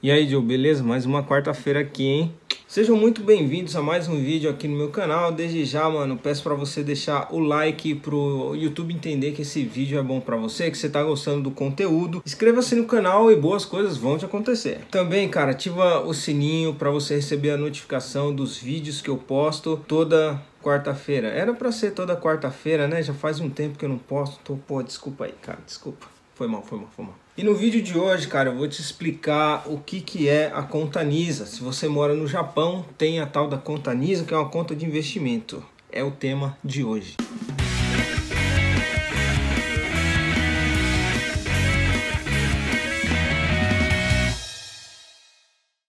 E aí, Joe, beleza? Mais uma quarta-feira aqui, hein? Sejam muito bem-vindos a mais um vídeo aqui no meu canal. Desde já, mano, peço para você deixar o like pro YouTube entender que esse vídeo é bom para você, que você tá gostando do conteúdo. Inscreva-se no canal e boas coisas vão te acontecer. Também, cara, ativa o sininho para você receber a notificação dos vídeos que eu posto toda quarta-feira. Era para ser toda quarta-feira, né? Já faz um tempo que eu não posto. Tô, pô, desculpa aí, cara, desculpa. Foi mal, foi mal, foi mal. E no vídeo de hoje, cara, eu vou te explicar o que, que é a conta NISA. Se você mora no Japão, tem a tal da conta NISA, que é uma conta de investimento. É o tema de hoje.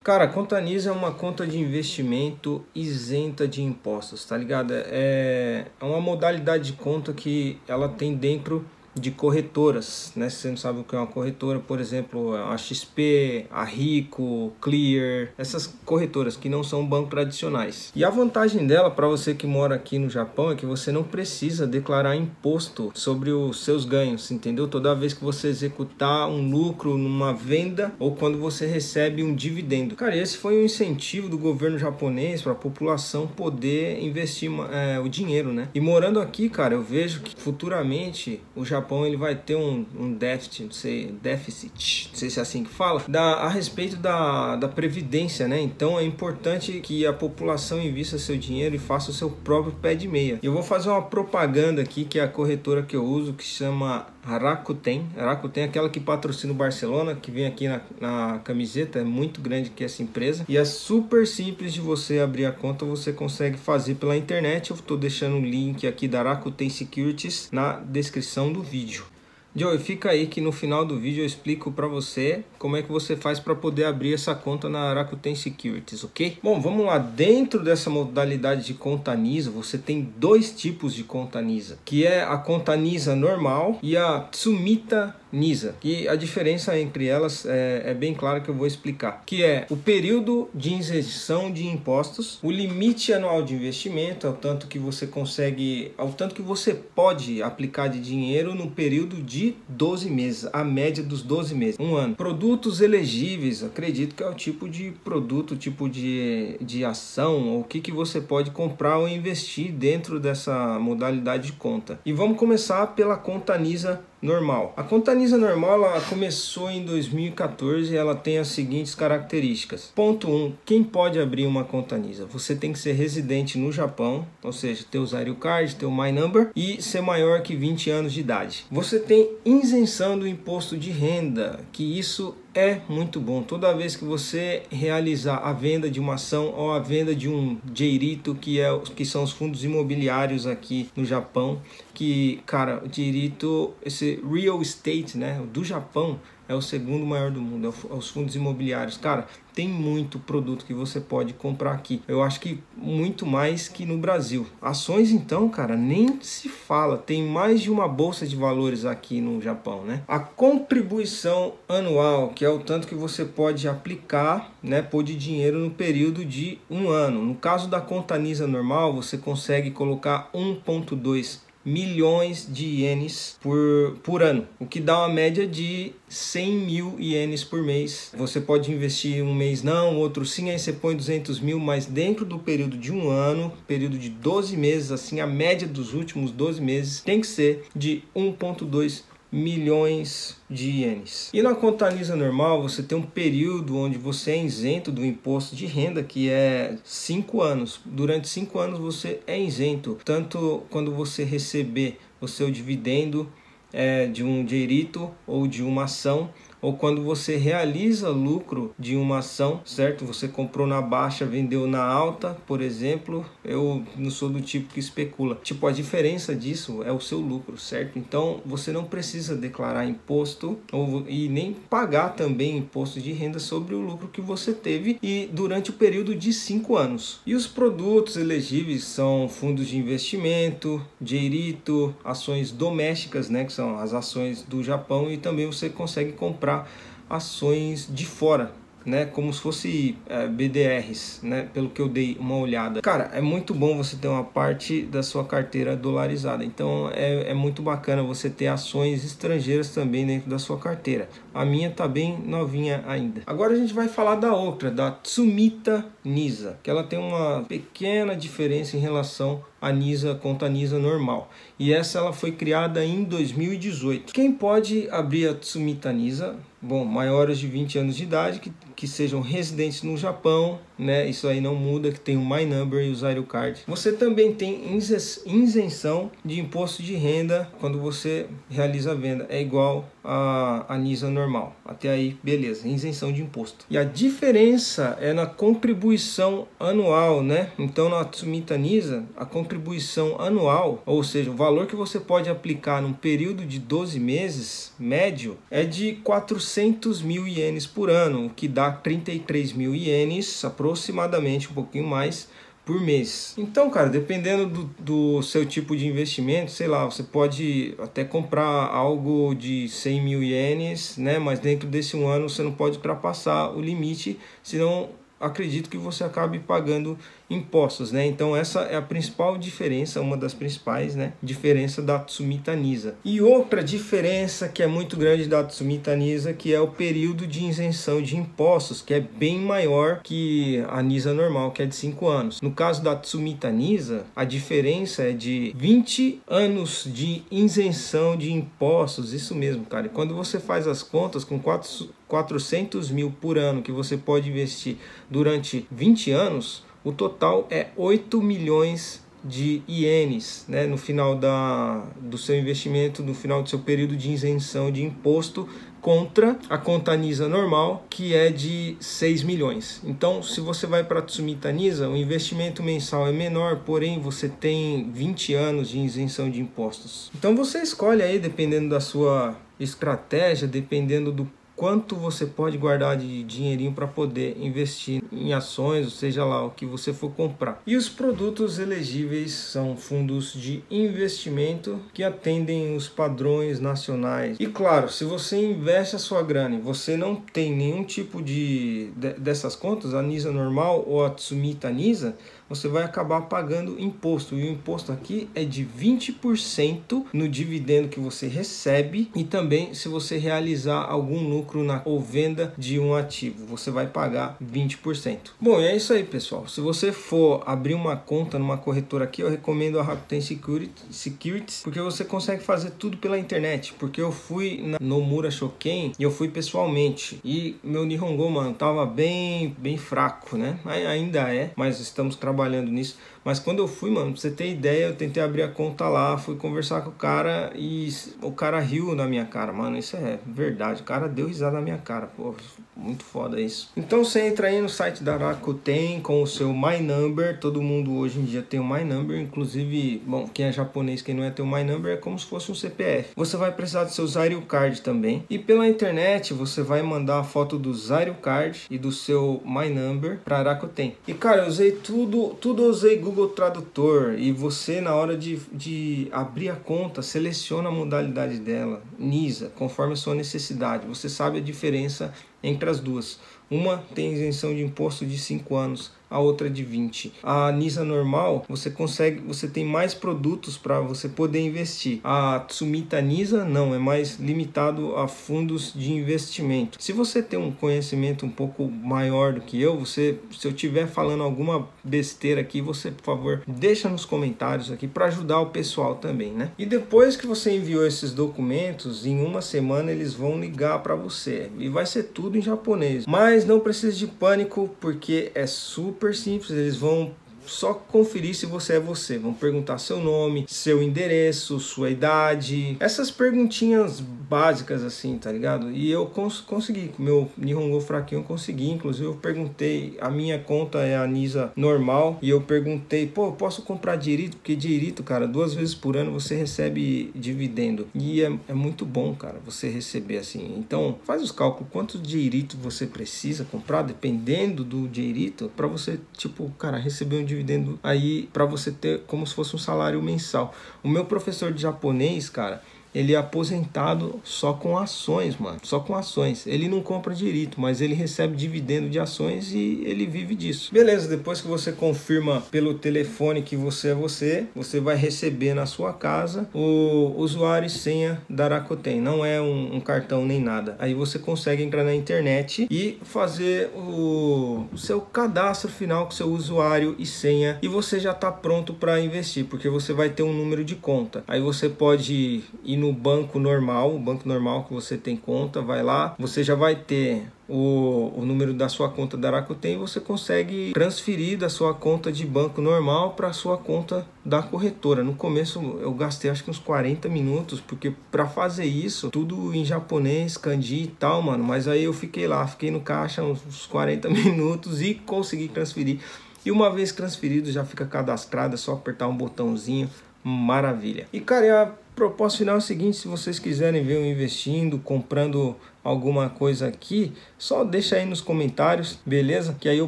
Cara, a conta NISA é uma conta de investimento isenta de impostos, tá ligado? É, é uma modalidade de conta que ela tem dentro de corretoras, né? Se você não sabe o que é uma corretora, por exemplo, a XP, a Rico, Clear, essas corretoras que não são bancos tradicionais. E a vantagem dela para você que mora aqui no Japão é que você não precisa declarar imposto sobre os seus ganhos, entendeu? Toda vez que você executar um lucro numa venda ou quando você recebe um dividendo. Cara, esse foi um incentivo do governo japonês para a população poder investir é, o dinheiro, né? E morando aqui, cara, eu vejo que futuramente o Japão Japão ele vai ter um, um déficit, não sei, déficit, não sei se é assim que fala, da, a respeito da, da previdência, né? Então é importante que a população invista seu dinheiro e faça o seu próprio pé de meia. Eu vou fazer uma propaganda aqui que é a corretora que eu uso que chama Rakuten. Rakuten é aquela que patrocina o Barcelona, que vem aqui na, na camiseta, é muito grande que essa empresa. E é super simples de você abrir a conta, você consegue fazer pela internet. Eu estou deixando o link aqui da Rakuten Securities na descrição do vídeo vídeo. Joey, fica aí que no final do vídeo eu explico para você como é que você faz para poder abrir essa conta na Rakuten Securities, ok? Bom, vamos lá. Dentro dessa modalidade de conta NISA, você tem dois tipos de conta NISA, que é a conta NISA normal e a Tsumita NISA. E a diferença entre elas é, é, bem clara que eu vou explicar. Que é o período de isenção de impostos, o limite anual de investimento, ao tanto que você consegue, ao tanto que você pode aplicar de dinheiro no período de 12 meses, a média dos 12 meses, um ano. Produtos elegíveis, acredito que é o tipo de produto, tipo de, de ação, o que, que você pode comprar ou investir dentro dessa modalidade de conta. E vamos começar pela conta NISA normal. A conta NISA normal ela começou em 2014 e ela tem as seguintes características. Ponto 1. Um, quem pode abrir uma conta NISA? Você tem que ser residente no Japão, ou seja, ter o Zario Card, ter o My Number e ser maior que 20 anos de idade. Você tem isenção do imposto de renda, que isso é muito bom. Toda vez que você realizar a venda de uma ação ou a venda de um Jeirito, que, é, que são os fundos imobiliários aqui no Japão, que, cara, o Jeirito, esse real estate, né, do Japão, é o segundo maior do mundo, é, é os fundos imobiliários. Cara, tem muito produto que você pode comprar aqui. Eu acho que muito mais que no Brasil. Ações, então, cara, nem se fala. Tem mais de uma bolsa de valores aqui no Japão, né? A contribuição anual, que é o tanto que você pode aplicar, né, pôr de dinheiro no período de um ano. No caso da conta NISA normal, você consegue colocar 1,2 milhões de ienes por, por ano, o que dá uma média de 100 mil ienes por mês. Você pode investir um mês não, outro sim, aí você põe 200 mil, mas dentro do período de um ano, período de 12 meses, assim, a média dos últimos 12 meses tem que ser de 1,2 milhões de ienes. E na conta NISA normal, você tem um período onde você é isento do imposto de renda, que é 5 anos. Durante 5 anos você é isento, tanto quando você receber o seu dividendo é, de um direito ou de uma ação ou quando você realiza lucro de uma ação, certo? Você comprou na baixa, vendeu na alta, por exemplo. Eu não sou do tipo que especula. Tipo, a diferença disso é o seu lucro, certo? Então você não precisa declarar imposto ou, e nem pagar também imposto de renda sobre o lucro que você teve e durante o período de cinco anos. E os produtos elegíveis são fundos de investimento, Jeirito, ações domésticas, né? Que são as ações do Japão e também você consegue comprar comprar ações de fora né? Como se fosse é, BDRs, né? Pelo que eu dei uma olhada. Cara, é muito bom você ter uma parte da sua carteira dolarizada. Então é, é muito bacana você ter ações estrangeiras também dentro da sua carteira. A minha tá bem novinha ainda. Agora a gente vai falar da outra, da Tsumita Nisa, que ela tem uma pequena diferença em relação à Nisa contra a Nisa normal. E essa ela foi criada em 2018. Quem pode abrir a Tsumita Nisa bom, maiores de 20 anos de idade, que, que sejam residentes no Japão, né? Isso aí não muda, que tem o My Number e o Zairo Card. Você também tem isenção de imposto de renda quando você realiza a venda. É igual a, a NISA normal. Até aí, beleza, isenção de imposto. E a diferença é na contribuição anual, né? Então, na Tsumita NISA, a contribuição anual, ou seja, o valor que você pode aplicar num período de 12 meses, médio, é de 400 mil ienes por ano, o que dá 33 mil ienes, aproximadamente um pouquinho mais, por mês. Então, cara, dependendo do, do seu tipo de investimento, sei lá, você pode até comprar algo de 100 mil ienes, né? Mas dentro desse um ano você não pode ultrapassar o limite, senão acredito que você acabe pagando impostos, né? Então essa é a principal diferença, uma das principais, né? Diferença da Tsumita Nisa. E outra diferença que é muito grande da Tsumita Nisa, que é o período de isenção de impostos, que é bem maior que a Nisa normal, que é de 5 anos. No caso da Tsumita Nisa, a diferença é de 20 anos de isenção de impostos, isso mesmo, cara. E quando você faz as contas com 4, 400 mil por ano que você pode investir durante 20 anos, o total é 8 milhões de ienes né, no final da, do seu investimento, no final do seu período de isenção de imposto contra a conta NISA normal, que é de 6 milhões. Então, se você vai para a Tsumita NISA, o investimento mensal é menor, porém você tem 20 anos de isenção de impostos. Então, você escolhe aí, dependendo da sua estratégia, dependendo do quanto você pode guardar de dinheirinho para poder investir em ações, ou seja lá o que você for comprar. E os produtos elegíveis são fundos de investimento que atendem os padrões nacionais. E claro, se você investe a sua grana e você não tem nenhum tipo de, de dessas contas, a NISA normal ou a Tsumita NISA, você vai acabar pagando imposto. E o imposto aqui é de 20% no dividendo que você recebe e também se você realizar algum lucro na ou venda de um ativo, você vai pagar 20%. Bom, é isso aí, pessoal. Se você for abrir uma conta numa corretora aqui, eu recomendo a Rakuten Securities, porque você consegue fazer tudo pela internet. Porque eu fui na Nomura Shoken e eu fui pessoalmente. E meu Nihongo, mano, tava bem, bem fraco, né? Ainda é, mas estamos trabalhando trabalhando nisso. Mas quando eu fui, mano, pra você ter ideia, eu tentei abrir a conta lá, fui conversar com o cara e o cara riu na minha cara, mano. Isso é verdade. O cara deu risada na minha cara, pô. Muito foda isso. Então você entra aí no site da Rakuten com o seu My Number. Todo mundo hoje em dia tem o My Number, inclusive, bom, quem é japonês, quem não é tem o My Number é como se fosse um CPF. Você vai precisar do seu Zario Card também. E pela internet você vai mandar a foto do Zario Card e do seu My Number para Rakuten. E cara, eu usei tudo, tudo usei Google Tradutor e você na hora de, de abrir a conta seleciona a modalidade dela, NISA, conforme a sua necessidade. Você sabe a diferença entre as duas. Uma tem isenção de imposto de 5 anos, a outra de 20. A Nisa normal, você consegue, você tem mais produtos para você poder investir. A Tsumita Nisa não, é mais limitado a fundos de investimento. Se você tem um conhecimento um pouco maior do que eu, você, se eu estiver falando alguma besteira aqui, você, por favor, deixa nos comentários aqui para ajudar o pessoal também, né? E depois que você enviou esses documentos, em uma semana eles vão ligar para você e vai ser tudo em japonês. Mas não precisa de pânico porque é super super simples, eles vão só conferir se você é você. Vão perguntar seu nome, seu endereço, sua idade. Essas perguntinhas básicas assim, tá ligado? E eu cons consegui, com meu Nihongo fraquinho eu consegui. Inclusive eu perguntei, a minha conta é a Nisa normal. E eu perguntei, pô, posso comprar direito? Porque direito, cara, duas vezes por ano você recebe dividendo. E é, é muito bom, cara, você receber assim. Então faz os cálculos, quantos direito você precisa comprar, dependendo do direito, para você, tipo, cara, receber um dividendo dividendo aí para você ter como se fosse um salário mensal. O meu professor de japonês, cara, ele é aposentado só com ações, mano. Só com ações. Ele não compra direito, mas ele recebe dividendo de ações e ele vive disso. Beleza, depois que você confirma pelo telefone que você é você, você vai receber na sua casa o usuário e senha da Rakuten. Não é um, um cartão nem nada. Aí você consegue entrar na internet e fazer o, o seu cadastro final com seu usuário e senha e você já está pronto para investir, porque você vai ter um número de conta. Aí você pode ir no banco normal, o banco normal que você tem conta, vai lá, você já vai ter o, o número da sua conta da Rakuten, você consegue transferir da sua conta de banco normal para a sua conta da corretora. No começo eu gastei acho que uns 40 minutos, porque para fazer isso, tudo em japonês, kanji e tal, mano. Mas aí eu fiquei lá, fiquei no caixa uns 40 minutos e consegui transferir. E uma vez transferido, já fica cadastrado, é só apertar um botãozinho, maravilha. E cara, a proposta final é o seguinte, se vocês quiserem ver eu investindo, comprando alguma coisa aqui, só deixa aí nos comentários, beleza? Que aí eu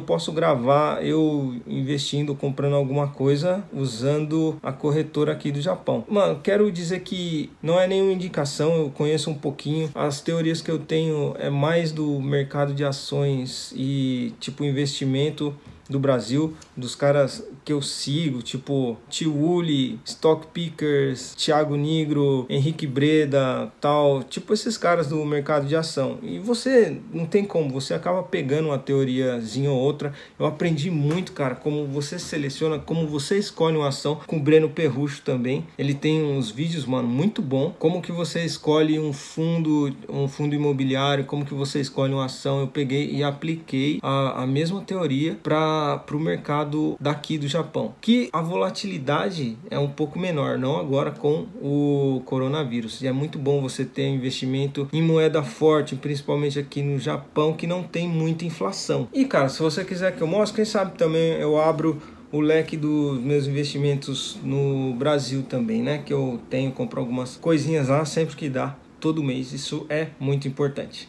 posso gravar eu investindo, comprando alguma coisa usando a corretora aqui do Japão. Mano, quero dizer que não é nenhuma indicação, eu conheço um pouquinho. As teorias que eu tenho é mais do mercado de ações e tipo investimento do Brasil, dos caras que eu sigo, tipo Tiuli, Stock Pickers, Thiago Nigro, Henrique Breda, tal, tipo esses caras do mercado de ação. E você não tem como, você acaba pegando uma teoriazinha ou outra. Eu aprendi muito, cara, como você seleciona, como você escolhe uma ação com o Breno Perrucho também. Ele tem uns vídeos, mano, muito bom. Como que você escolhe um fundo, um fundo imobiliário, como que você escolhe uma ação. Eu peguei e apliquei a, a mesma teoria para o mercado daqui do Japão, que a volatilidade é um pouco menor, não agora com o coronavírus. E é muito bom você ter investimento em moeda forte, principalmente aqui no Japão, que não tem muita inflação. E cara, se você quiser que eu mostre, quem sabe também eu abro o leque dos meus investimentos no Brasil também, né? Que eu tenho, compro algumas coisinhas lá sempre que dá, todo mês. Isso é muito importante.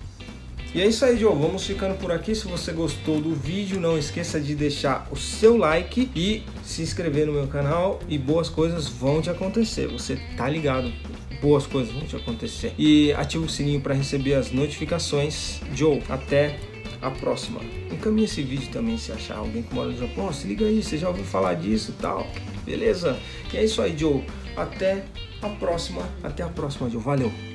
E é isso aí, Joe. Vamos ficando por aqui. Se você gostou do vídeo, não esqueça de deixar o seu like e se inscrever no meu canal. E boas coisas vão te acontecer. Você tá ligado? Boas coisas vão te acontecer. E ativa o sininho para receber as notificações. Joe, até a próxima. Encaminhe esse vídeo também se achar alguém que mora no Japão. Se liga aí, você já ouviu falar disso tal. Beleza? E é isso aí, Joe. Até a próxima. Até a próxima, Joe. Valeu.